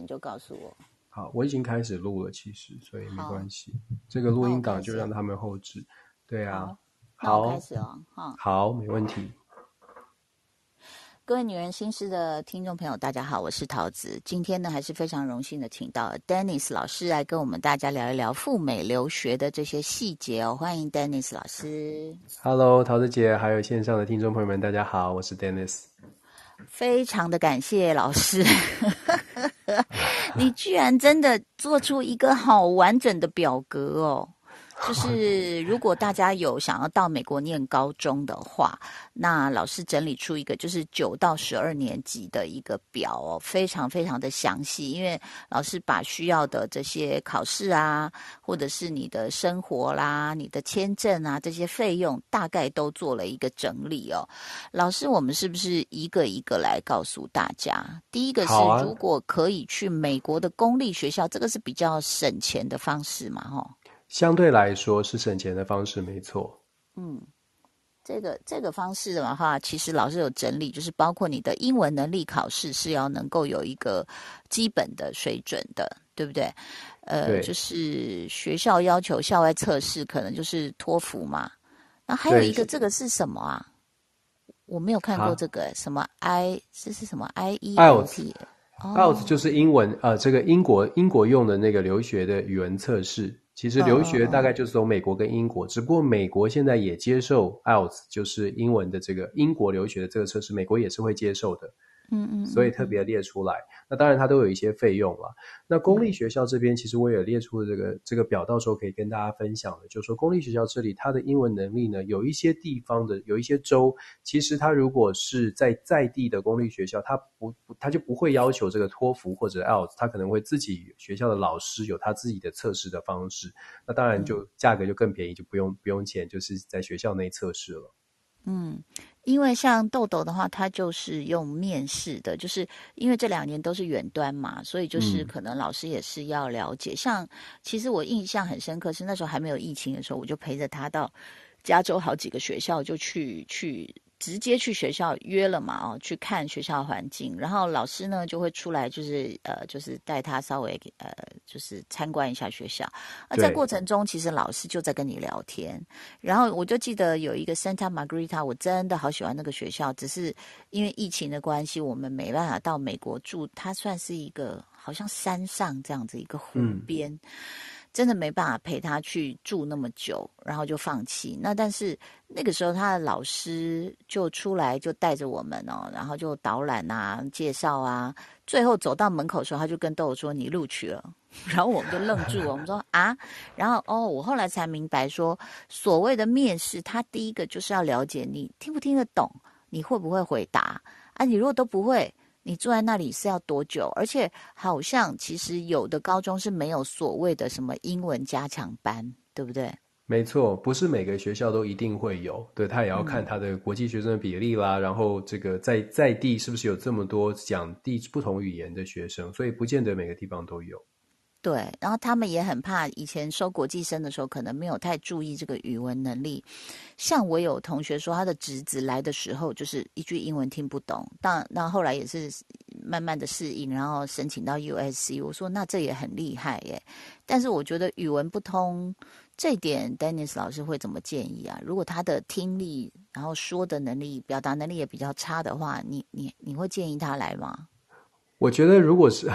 你就告诉我。好，我已经开始录了，其实所以没关系。这个录音档就让他们后置。对啊，好，开始哦哈。好，没问题。各位女人心事的听众朋友，大家好，我是桃子。今天呢，还是非常荣幸的，请到 Dennis 老师来跟我们大家聊一聊赴美留学的这些细节哦。欢迎 Dennis 老师。Hello，桃子姐，还有线上的听众朋友们，大家好，我是 Dennis。非常的感谢老师，你居然真的做出一个好完整的表格哦。就是如果大家有想要到美国念高中的话，那老师整理出一个就是九到十二年级的一个表哦，非常非常的详细。因为老师把需要的这些考试啊，或者是你的生活啦、你的签证啊这些费用，大概都做了一个整理哦。老师，我们是不是一个一个来告诉大家？第一个是如果可以去美国的公立学校，这个是比较省钱的方式嘛？哈。相对来说是省钱的方式，没错。嗯，这个这个方式的话，其实老师有整理，就是包括你的英文能力考试是要能够有一个基本的水准的，对不对？呃，就是学校要求校外测试，可能就是托福嘛。那还有一个，这个是什么啊？我没有看过这个什么 I，这是什么 I E L T？IELTS 就是英文，呃，这个英国英国用的那个留学的语文测试。其实留学大概就是从美国跟英国，只不过美国现在也接受 IELTS，就是英文的这个英国留学的这个测试，美国也是会接受的。嗯嗯，所以特别列出来。那当然它都有一些费用了。那公立学校这边其实我也列出了这个这个表，到时候可以跟大家分享的，就是说公立学校这里它的英文能力呢，有一些地方的有一些州，其实它如果是在在地的公立学校，它不它就不会要求这个托福或者 IELTS，它可能会自己学校的老师有他自己的测试的方式。那当然就价格就更便宜，就不用不用钱，就是在学校内测试了。嗯。因为像豆豆的话，他就是用面试的，就是因为这两年都是远端嘛，所以就是可能老师也是要了解。像其实我印象很深刻是那时候还没有疫情的时候，我就陪着他到加州好几个学校就去去。直接去学校约了嘛？哦，去看学校环境，然后老师呢就会出来，就是呃，就是带他稍微呃，就是参观一下学校。啊在过程中，其实老师就在跟你聊天。然后我就记得有一个 Santa Margarita，我真的好喜欢那个学校，只是因为疫情的关系，我们没办法到美国住。它算是一个好像山上这样子一个湖边。真的没办法陪他去住那么久，然后就放弃。那但是那个时候他的老师就出来就带着我们哦，然后就导览啊、介绍啊。最后走到门口的时候，他就跟豆豆说：“你录取了。” 然后我们就愣住了，我们说：“啊？”然后哦，我后来才明白说，所谓的面试，他第一个就是要了解你听不听得懂，你会不会回答啊？你如果都不会。你坐在那里是要多久？而且好像其实有的高中是没有所谓的什么英文加强班，对不对？没错，不是每个学校都一定会有，对他也要看他的国际学生的比例啦，然后这个在在地是不是有这么多讲地不同语言的学生，所以不见得每个地方都有。对，然后他们也很怕，以前收国际生的时候，可能没有太注意这个语文能力。像我有同学说，他的侄子来的时候，就是一句英文听不懂，但那后来也是慢慢的适应，然后申请到 USC。我说那这也很厉害耶。但是我觉得语文不通这点，Dennis 老师会怎么建议啊？如果他的听力，然后说的能力、表达能力也比较差的话，你你你会建议他来吗？我觉得，如果是，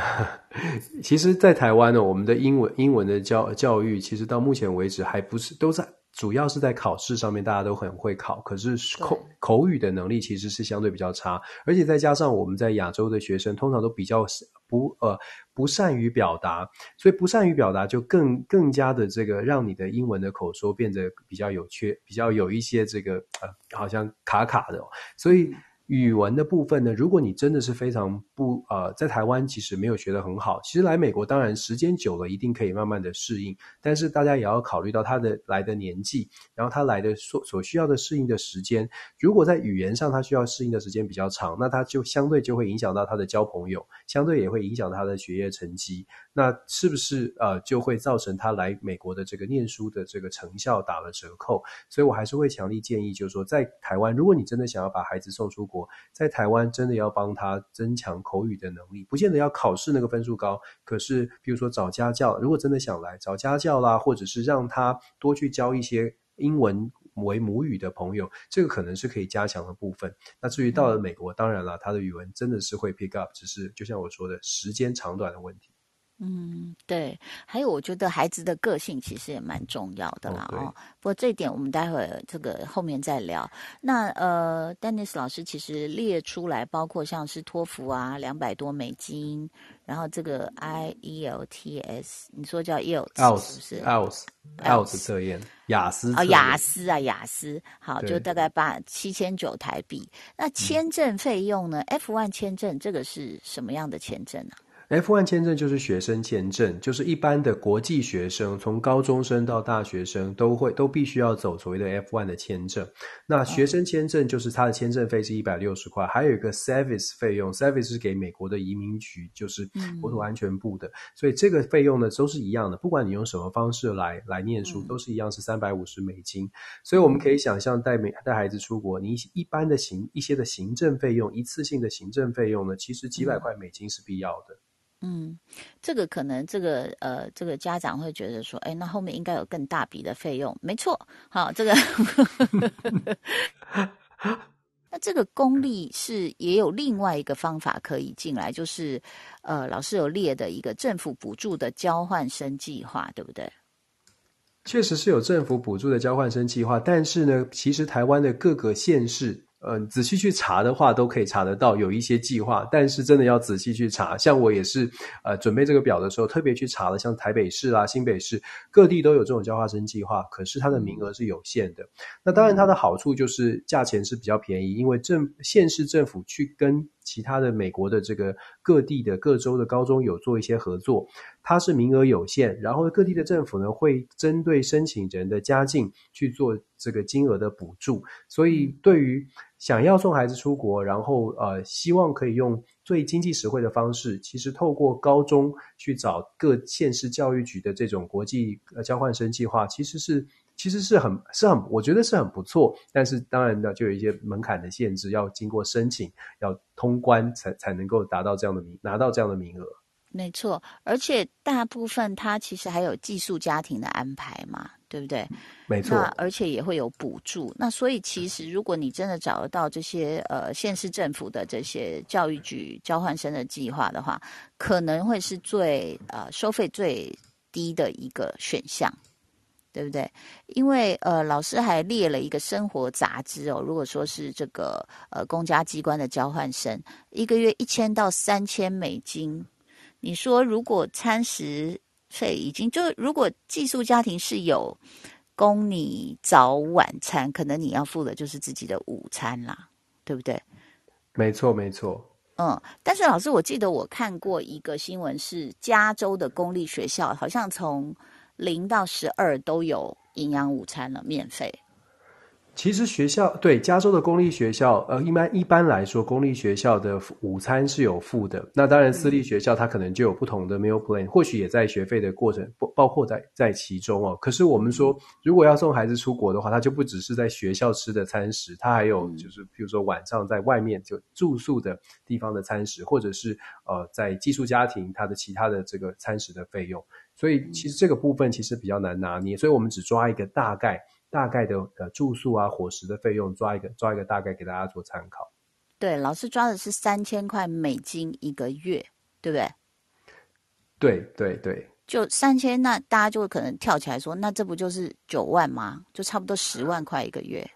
其实，在台湾呢，我们的英文英文的教教育，其实到目前为止还不是都在，主要是在考试上面，大家都很会考，可是口口语的能力其实是相对比较差，而且再加上我们在亚洲的学生，通常都比较不呃不善于表达，所以不善于表达就更更加的这个让你的英文的口说变得比较有缺，比较有一些这个呃好像卡卡的，所以。语文的部分呢？如果你真的是非常不呃，在台湾其实没有学得很好，其实来美国当然时间久了一定可以慢慢的适应，但是大家也要考虑到他的来的年纪，然后他来的所所需要的适应的时间。如果在语言上他需要适应的时间比较长，那他就相对就会影响到他的交朋友，相对也会影响他的学业成绩。那是不是呃就会造成他来美国的这个念书的这个成效打了折扣？所以我还是会强力建议，就是说在台湾，如果你真的想要把孩子送出国，在台湾真的要帮他增强口语的能力，不见得要考试那个分数高，可是比如说找家教，如果真的想来找家教啦，或者是让他多去教一些英文。为母语的朋友，这个可能是可以加强的部分。那至于到了美国，当然了，他的语文真的是会 pick up，只是就像我说的时间长短的问题。嗯，对。还有，我觉得孩子的个性其实也蛮重要的啦。哦，不过这一点我们待会儿这个后面再聊。那呃，Dennis 老师其实列出来，包括像是托福啊，两百多美金。然后这个 I E L T S，你说叫 IELTS 是不是？IELTS，IELTS 测验，雅思啊，雅思啊，雅思，好，就大概八七千九台币。那签证费用呢？F one 签证这个是什么样的签证呢？F1 签证就是学生签证，就是一般的国际学生，从高中生到大学生都会都必须要走所谓的 F1 的签证。那学生签证就是它的签证费是一百六十块，还有一个 service 费用，service 是给美国的移民局，就是国土安全部的，所以这个费用呢都是一样的，不管你用什么方式来来念书，都是一样是三百五十美金。所以我们可以想象带美带孩子出国，你一般的行一些的行政费用，一次性的行政费用呢，其实几百块美金是必要的。嗯，这个可能这个呃，这个家长会觉得说，哎，那后面应该有更大笔的费用。没错，好，这个，那这个公立是也有另外一个方法可以进来，就是呃，老师有列的一个政府补助的交换生计划，对不对？确实是有政府补助的交换生计划，但是呢，其实台湾的各个县市。嗯，仔细去查的话，都可以查得到有一些计划，但是真的要仔细去查。像我也是，呃，准备这个表的时候，特别去查了，像台北市啊、新北市各地都有这种交换生计划，可是它的名额是有限的。那当然，它的好处就是价钱是比较便宜，因为政县市政府去跟。其他的美国的这个各地的各州的高中有做一些合作，它是名额有限，然后各地的政府呢会针对申请人的家境去做这个金额的补助，所以对于想要送孩子出国，然后呃希望可以用最经济实惠的方式，其实透过高中去找各县市教育局的这种国际交换生计划，其实是。其实是很是很，我觉得是很不错，但是当然呢，就有一些门槛的限制，要经过申请，要通关才才能够达到这样的名拿到这样的名额。没错，而且大部分他其实还有寄宿家庭的安排嘛，对不对？没错，而且也会有补助。那所以其实如果你真的找得到这些呃县市政府的这些教育局交换生的计划的话，可能会是最呃收费最低的一个选项。对不对？因为呃，老师还列了一个生活杂志哦。如果说是这个呃公家机关的交换生，一个月一千到三千美金。你说如果餐食费已经就如果寄宿家庭是有供你早晚餐，可能你要付的就是自己的午餐啦，对不对？没错，没错。嗯，但是老师，我记得我看过一个新闻，是加州的公立学校，好像从零到十二都有营养午餐了，免费。其实学校对加州的公立学校，呃，一般一般来说，公立学校的午餐是有付的。那当然，私立学校它可能就有不同的 meal plan，或许也在学费的过程不包括在在其中哦。可是我们说，如果要送孩子出国的话，他就不只是在学校吃的餐食，他还有就是，比如说晚上在外面就住宿的地方的餐食，或者是呃，在寄宿家庭他的其他的这个餐食的费用。所以其实这个部分其实比较难拿捏，所以我们只抓一个大概、大概的呃住宿啊、伙食的费用，抓一个抓一个大概给大家做参考。对，老师抓的是三千块美金一个月，对不对？对对对，就三千，那大家就会可能跳起来说，那这不就是九万吗？就差不多十万块一个月。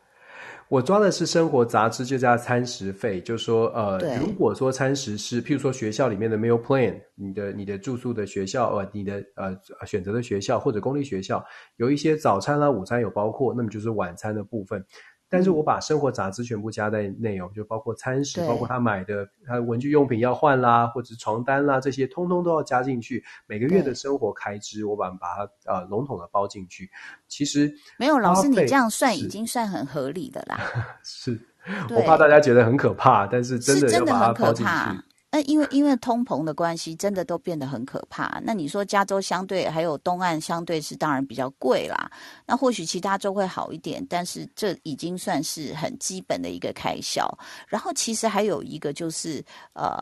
我抓的是生活杂志，就叫餐食费。就说，呃，如果说餐食是，譬如说学校里面的 meal plan，你的你的住宿的学校，呃，你的呃选择的学校或者公立学校，有一些早餐啦、午餐有包括，那么就是晚餐的部分。但是我把生活杂志全部加在内容，就包括餐食，包括他买的他文具用品要换啦，或者床单啦这些，通通都要加进去。每个月的生活开支，我把把它呃笼统的包进去。其实没有老师，你这样算已经算很合理的啦。是我怕大家觉得很可怕，但是真的要把它包进去。那因为因为通膨的关系，真的都变得很可怕。那你说加州相对还有东岸相对是当然比较贵啦。那或许其他州会好一点，但是这已经算是很基本的一个开销。然后其实还有一个就是呃，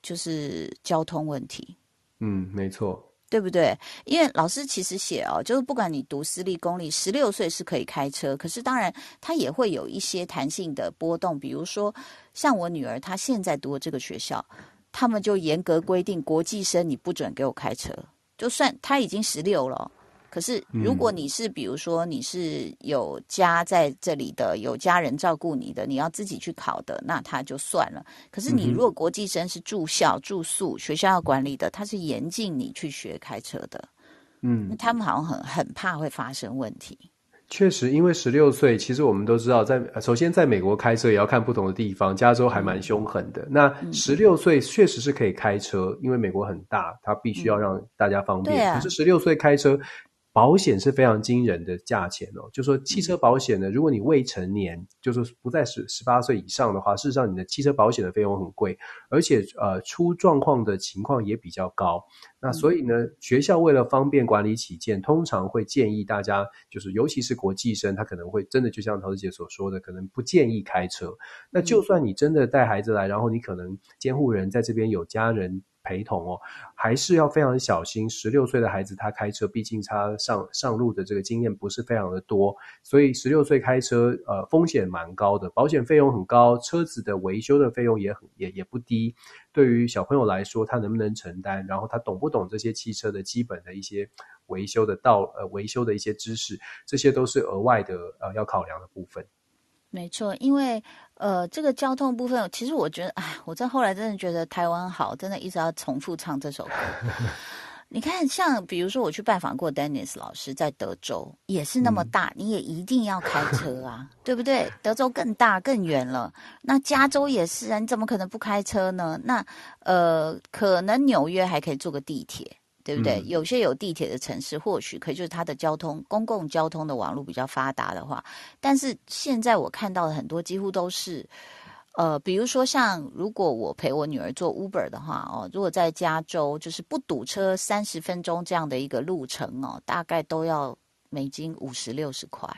就是交通问题。嗯，没错。对不对？因为老师其实写哦，就是不管你读私立、公立，十六岁是可以开车，可是当然它也会有一些弹性的波动。比如说，像我女儿她现在读的这个学校，他们就严格规定，国际生你不准给我开车，就算她已经十六了。可是，如果你是比如说你是有家在这里的，有家人照顾你的，你要自己去考的，那他就算了。可是你如果国际生是住校住宿，学校要管理的，他是严禁你去学开车的。嗯，他们好像很很怕会发生问题。确实，因为十六岁，其实我们都知道，在首先在美国开车也要看不同的地方，加州还蛮凶狠的。那十六岁确实是可以开车，因为美国很大，他必须要让大家方便。可是十六岁开车。保险是非常惊人的价钱哦，就说汽车保险呢，如果你未成年，就是不在十十八岁以上的话，事实上你的汽车保险的费用很贵，而且呃出状况的情况也比较高。那所以呢，学校为了方便管理起见，通常会建议大家，就是尤其是国际生，他可能会真的就像陶子姐所说的，可能不建议开车。那就算你真的带孩子来，然后你可能监护人在这边有家人。陪同哦，还是要非常小心。十六岁的孩子他开车，毕竟他上上路的这个经验不是非常的多，所以十六岁开车呃风险蛮高的，保险费用很高，车子的维修的费用也很也也不低。对于小朋友来说，他能不能承担？然后他懂不懂这些汽车的基本的一些维修的道呃维修的一些知识，这些都是额外的呃要考量的部分。没错，因为呃，这个交通部分，其实我觉得，哎，我在后来真的觉得台湾好，真的一直要重复唱这首歌。你看，像比如说我去拜访过 Dennis 老师，在德州也是那么大，你也一定要开车啊，对不对？德州更大更远了，那加州也是啊，你怎么可能不开车呢？那呃，可能纽约还可以坐个地铁。对不对？有些有地铁的城市，或许可以，就是它的交通公共交通的网络比较发达的话。但是现在我看到的很多几乎都是，呃，比如说像如果我陪我女儿坐 Uber 的话，哦，如果在加州就是不堵车三十分钟这样的一个路程哦，大概都要美金五十六十块，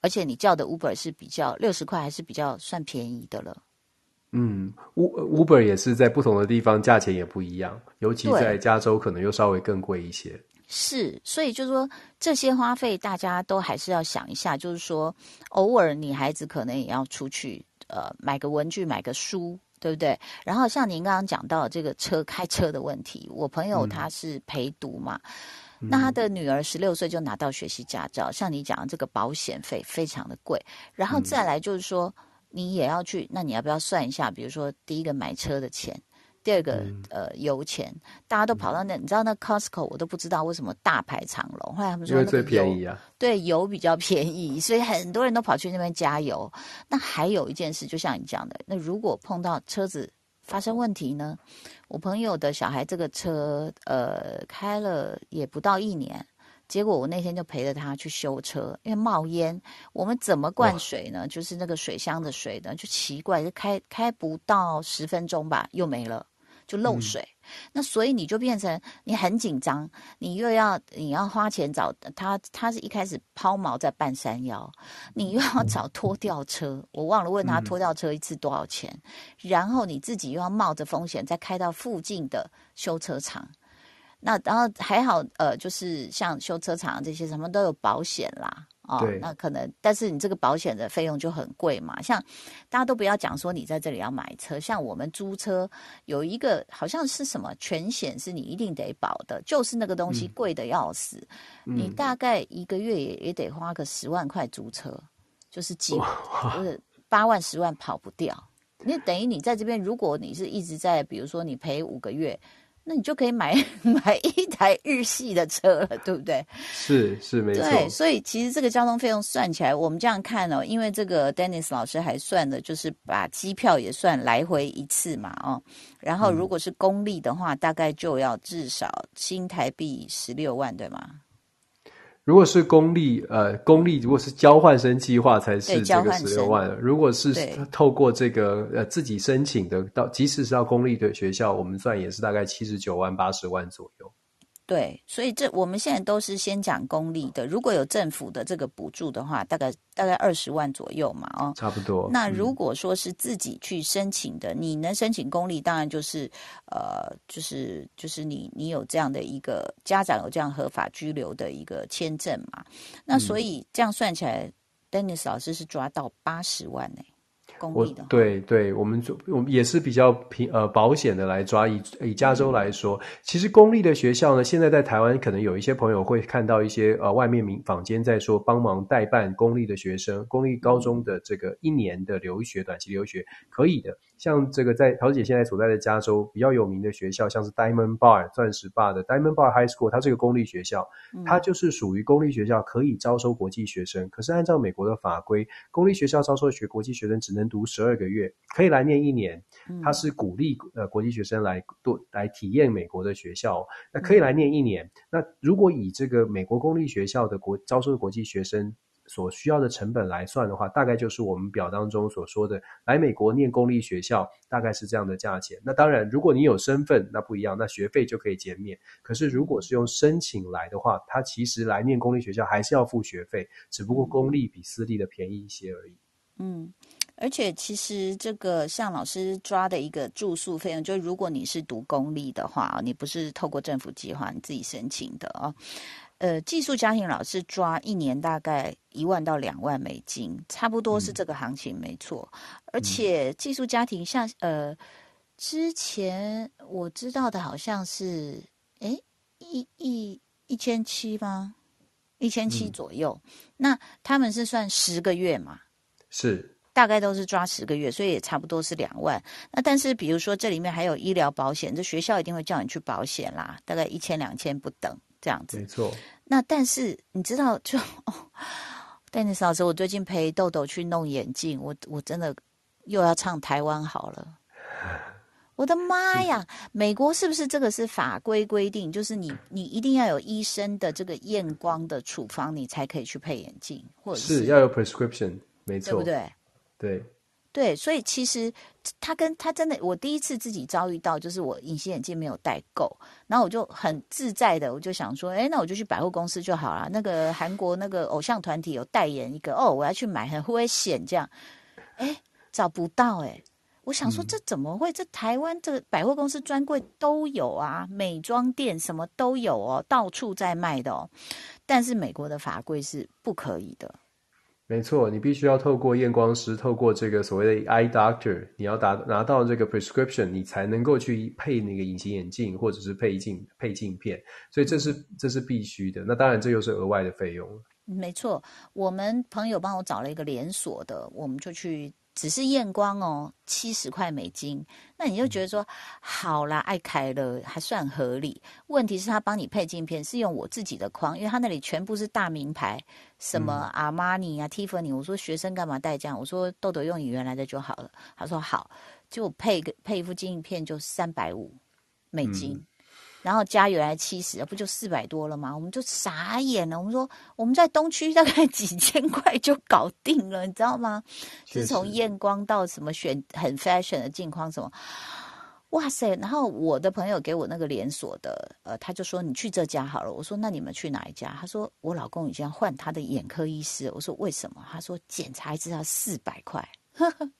而且你叫的 Uber 是比较六十块还是比较算便宜的了。嗯，U Uber 也是在不同的地方价钱也不一样，尤其在加州可能又稍微更贵一些。是，所以就是说这些花费大家都还是要想一下，就是说偶尔女孩子可能也要出去，呃，买个文具，买个书，对不对？然后像您刚刚讲到这个车开车的问题，我朋友他是陪读嘛，那他的女儿十六岁就拿到学习驾照，像你讲的这个保险费非常的贵，然后再来就是说。你也要去，那你要不要算一下？比如说，第一个买车的钱，第二个呃油钱，大家都跑到那，你知道那 Costco 我都不知道为什么大排长龙，后来他们说最便宜啊，对，油比较便宜，所以很多人都跑去那边加油。那还有一件事，就像你讲的，那如果碰到车子发生问题呢？我朋友的小孩这个车呃开了也不到一年。结果我那天就陪着他去修车，因为冒烟，我们怎么灌水呢？就是那个水箱的水呢，就奇怪，就开开不到十分钟吧，又没了，就漏水。那所以你就变成你很紧张，你又要你要花钱找他，他是一开始抛锚在半山腰，你又要找拖吊车，我忘了问他拖吊车一次多少钱，然后你自己又要冒着风险再开到附近的修车厂。那然后还好，呃，就是像修车厂这些什么都有保险啦，哦，那可能，但是你这个保险的费用就很贵嘛。像大家都不要讲说你在这里要买车，像我们租车有一个好像是什么全险是你一定得保的，就是那个东西贵的要死，你大概一个月也也得花个十万块租车，就是几就是八万十万跑不掉。那等于你在这边，如果你是一直在，比如说你赔五个月。那你就可以买 买一台日系的车了，对不对？是是没错。对，所以其实这个交通费用算起来，我们这样看哦，因为这个 Dennis 老师还算的，就是把机票也算来回一次嘛，哦，然后如果是公立的话，大概就要至少新台币十六万，对吗？如果是公立，呃，公立如果是交换生计划才是这个十六万。如果是透过这个呃自己申请的，到即使是到公立的学校，我们算也是大概七十九万八十万左右。对，所以这我们现在都是先讲公立的，如果有政府的这个补助的话，大概大概二十万左右嘛，哦，差不多。那如果说是自己去申请的，你能申请公立，当然就是呃，就是就是你你有这样的一个家长有这样合法居留的一个签证嘛，那所以这样算起来，Dennis 老师是抓到八十万呢。我对对，我们做我们也是比较平呃保险的来抓。以以加州来说，其实公立的学校呢，现在在台湾可能有一些朋友会看到一些呃外面民坊间在说帮忙代办公立的学生，公立高中的这个一年的留学短期留学可以的。像这个在桃姐现在所在的加州比较有名的学校，像是 Diamond Bar 钻石坝的 Diamond Bar High School，它是个公立学校，它就是属于公立学校，可以招收国际学生。可是按照美国的法规，公立学校招收学国际学生只能读十二个月，可以来念一年。它是鼓励呃国际学生来多来体验美国的学校，那可以来念一年。那如果以这个美国公立学校的国招收的国际学生。所需要的成本来算的话，大概就是我们表当中所说的来美国念公立学校，大概是这样的价钱。那当然，如果你有身份，那不一样，那学费就可以减免。可是如果是用申请来的话，他其实来念公立学校还是要付学费，只不过公立比私立的便宜一些而已。嗯，而且其实这个像老师抓的一个住宿费用，就是如果你是读公立的话你不是透过政府计划你自己申请的啊。呃，寄宿家庭老师抓一年大概一万到两万美金，差不多是这个行情，没错。而且寄宿家庭像呃，之前我知道的好像是，哎，一一一千七吗？一千七左右。那他们是算十个月嘛？是，大概都是抓十个月，所以也差不多是两万。那但是比如说这里面还有医疗保险，这学校一定会叫你去保险啦，大概一千两千不等。这样子，没错。那但是你知道，就戴尼斯老师，我最近陪豆豆去弄眼镜，我我真的又要唱台湾好了。我的妈呀！美国是不是这个是法规规定？就是你你一定要有医生的这个验光的处方，你才可以去配眼镜，或者是要有 prescription，没错，对不对？对。对，所以其实他跟他真的，我第一次自己遭遇到，就是我隐形眼镜没有戴够，然后我就很自在的，我就想说，哎，那我就去百货公司就好了。那个韩国那个偶像团体有代言一个，哦，我要去买，很危险这样，哎，找不到哎，我想说这怎么会？这台湾这个百货公司专柜都有啊，美妆店什么都有哦，到处在卖的哦，但是美国的法规是不可以的。没错，你必须要透过验光师，透过这个所谓的 eye doctor，你要达拿到这个 prescription，你才能够去配那个隐形眼镜或者是配镜配镜片，所以这是这是必须的。那当然，这又是额外的费用了。没错，我们朋友帮我找了一个连锁的，我们就去。只是验光哦，七十块美金，那你就觉得说好啦，爱凯了还算合理。问题是，他帮你配镜片是用我自己的框，因为他那里全部是大名牌，什么阿玛尼啊、Tiffany。我说学生干嘛带这样？我说豆豆用你原来的就好了。他说好，就配个配一副镜片就三百五美金。然后加原来七十，不就四百多了吗？我们就傻眼了。我们说我们在东区大概几千块就搞定了，你知道吗？是从验光到什么选很 fashion 的镜框什么，哇塞！然后我的朋友给我那个连锁的，呃，他就说你去这家好了。我说那你们去哪一家？他说我老公已经要换他的眼科医师。我说为什么？他说检查一次要四百块。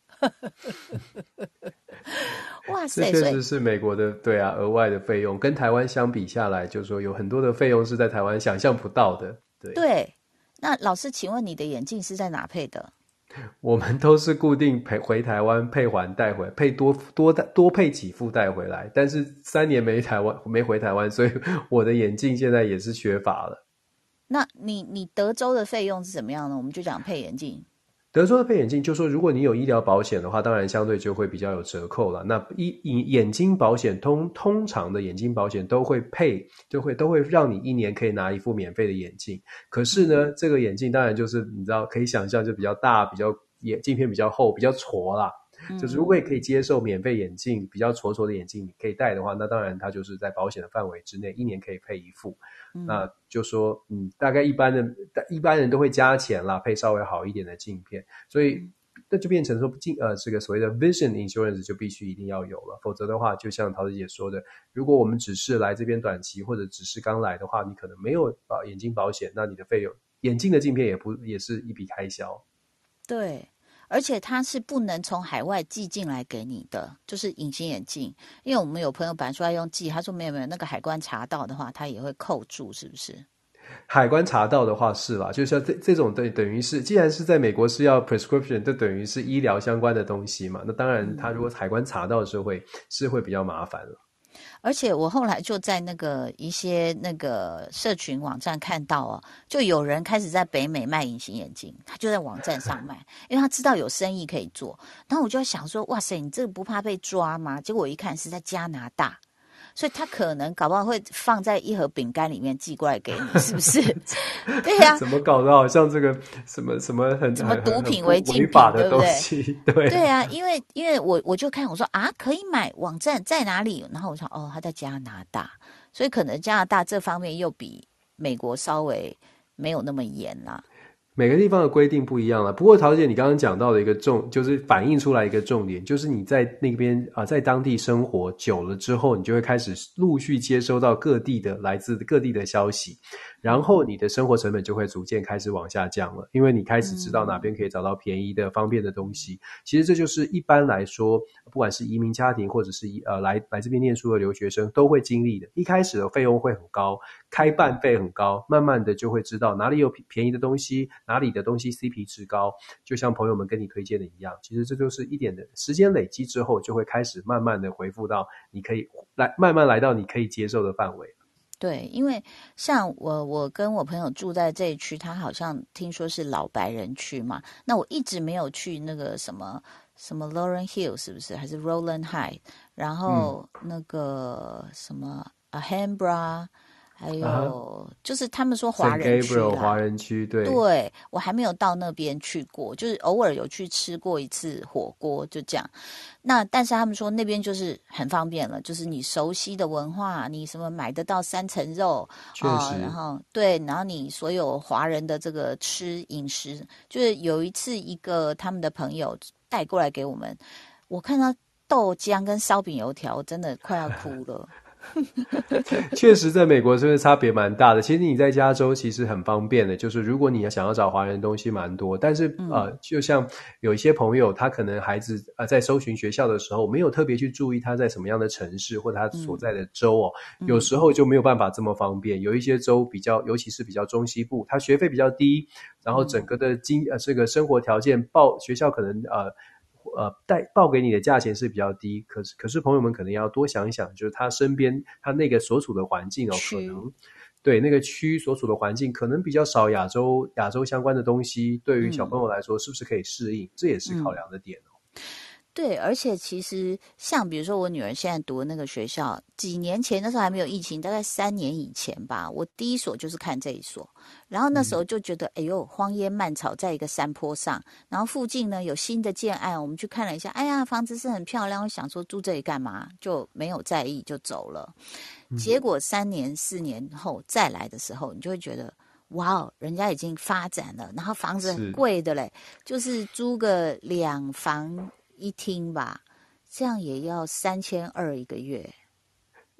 哇塞！这确实是美国的，对啊，额外的费用跟台湾相比下来，就是说有很多的费用是在台湾想象不到的。对对，那老师，请问你的眼镜是在哪配的？我们都是固定配回台湾配完带回，配多多多配几副带回来。但是三年没台湾没回台湾，所以 我的眼镜现在也是缺乏了。那你你德州的费用是怎么样呢？我们就讲配眼镜。德州的配眼镜，就说如果你有医疗保险的话，当然相对就会比较有折扣了。那医眼眼睛保险通通常的眼睛保险都会配，就会都会让你一年可以拿一副免费的眼镜。可是呢，这个眼镜当然就是你知道可以想象就比较大，比较眼镜片比较厚，比较矬啦。就是如果也可以接受免费眼镜，比较矬矬的眼镜你可以戴的话，那当然它就是在保险的范围之内，一年可以配一副。那就说，嗯，大概一般的，一般人都会加钱啦，配稍微好一点的镜片，所以那就变成说镜呃，这个所谓的 vision insurance 就必须一定要有了，否则的话，就像陶子姐说的，如果我们只是来这边短期或者只是刚来的话，你可能没有啊眼镜保险，那你的费用眼镜的镜片也不也是一笔开销。对。而且它是不能从海外寄进来给你的，就是隐形眼镜。因为我们有朋友本来说要用寄，他说没有没有，那个海关查到的话，他也会扣住，是不是？海关查到的话是吧？就像这这种等等于是，既然是在美国是要 prescription，就等于是医疗相关的东西嘛。那当然，他如果海关查到的时候会是会比较麻烦了。而且我后来就在那个一些那个社群网站看到哦，就有人开始在北美卖隐形眼镜，他就在网站上卖，因为他知道有生意可以做。然后我就在想说，哇塞，你这个不怕被抓吗？结果我一看是在加拿大。所以他可能搞不好会放在一盒饼干里面寄过来给你，是不是？对呀。怎么搞得好像这个什么什么很什么毒品违禁品的东西？对对啊，因为因为我我就看我说啊，可以买网站在哪里？然后我说哦，他在加拿大，所以可能加拿大这方面又比美国稍微没有那么严啦。每个地方的规定不一样了。不过陶姐，你刚刚讲到的一个重，就是反映出来一个重点，就是你在那边啊，在当地生活久了之后，你就会开始陆续接收到各地的来自各地的消息。然后你的生活成本就会逐渐开始往下降了，因为你开始知道哪边可以找到便宜的、方便的东西。其实这就是一般来说，不管是移民家庭或者是呃来来这边念书的留学生都会经历的。一开始的费用会很高，开办费很高，慢慢的就会知道哪里有便宜的东西，哪里的东西 CP 值高。就像朋友们跟你推荐的一样，其实这就是一点的时间累积之后，就会开始慢慢的回复到你可以来慢慢来到你可以接受的范围。对，因为像我，我跟我朋友住在这一区，他好像听说是老白人区嘛。那我一直没有去那个什么什么 Lauren Hill，是不是？还是 Roland High？然后那个什么 Alhambra。还有就是他们说华人区华人区对，对我还没有到那边去过，就是偶尔有去吃过一次火锅，就这样。那但是他们说那边就是很方便了，就是你熟悉的文化，你什么买得到三层肉啊，然后对，然后你所有华人的这个吃饮食，就是有一次一个他们的朋友带过来给我们，我看到豆浆跟烧饼油条，真的快要 哭了。确实，在美国真的差别蛮大的。其实你在加州其实很方便的，就是如果你要想要找华人东西蛮多。但是呃，就像有一些朋友，他可能孩子呃在搜寻学校的时候，没有特别去注意他在什么样的城市或他所在的州哦，有时候就没有办法这么方便。有一些州比较，尤其是比较中西部，它学费比较低，然后整个的经呃这个生活条件报学校可能呃。呃，带报给你的价钱是比较低，可是可是朋友们可能要多想一想，就是他身边他那个所处的环境哦，可能对那个区所处的环境可能比较少亚洲亚洲相关的东西，对于小朋友来说是不是可以适应，这也是考量的点哦。对，而且其实像比如说我女儿现在读的那个学校，几年前那时候还没有疫情，大概三年以前吧，我第一所就是看这一所，然后那时候就觉得，哎呦，荒烟蔓草，在一个山坡上，然后附近呢有新的建案，我们去看了一下，哎呀，房子是很漂亮，我想说住这里干嘛，就没有在意就走了。结果三年四年后再来的时候，你就会觉得，哇哦，人家已经发展了，然后房子很贵的嘞，就是租个两房。一听吧，这样也要三千二一个月。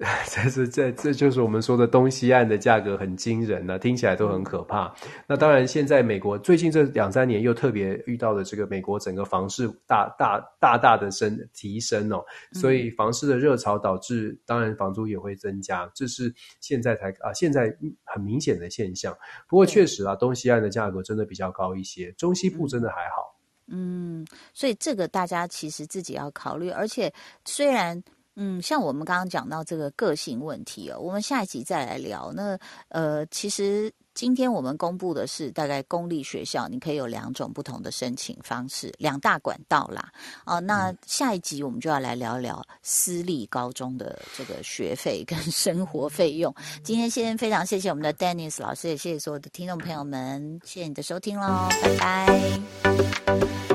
这是这这就是我们说的东西岸的价格很惊人呢，听起来都很可怕。那当然，现在美国最近这两三年又特别遇到了这个美国整个房市大大大大的升提升哦，所以房市的热潮导致当然房租也会增加，这是现在才啊现在很明显的现象。不过确实啊，东西岸的价格真的比较高一些，中西部真的还好。嗯，所以这个大家其实自己要考虑，而且虽然嗯，像我们刚刚讲到这个个性问题哦，我们下一集再来聊。那呃，其实今天我们公布的是大概公立学校，你可以有两种不同的申请方式，两大管道啦。哦，那下一集我们就要来聊聊私立高中的这个学费跟 生活费用。今天先非常谢谢我们的 Dennis 老师，也谢谢所有的听众朋友们，谢谢你的收听喽，拜拜。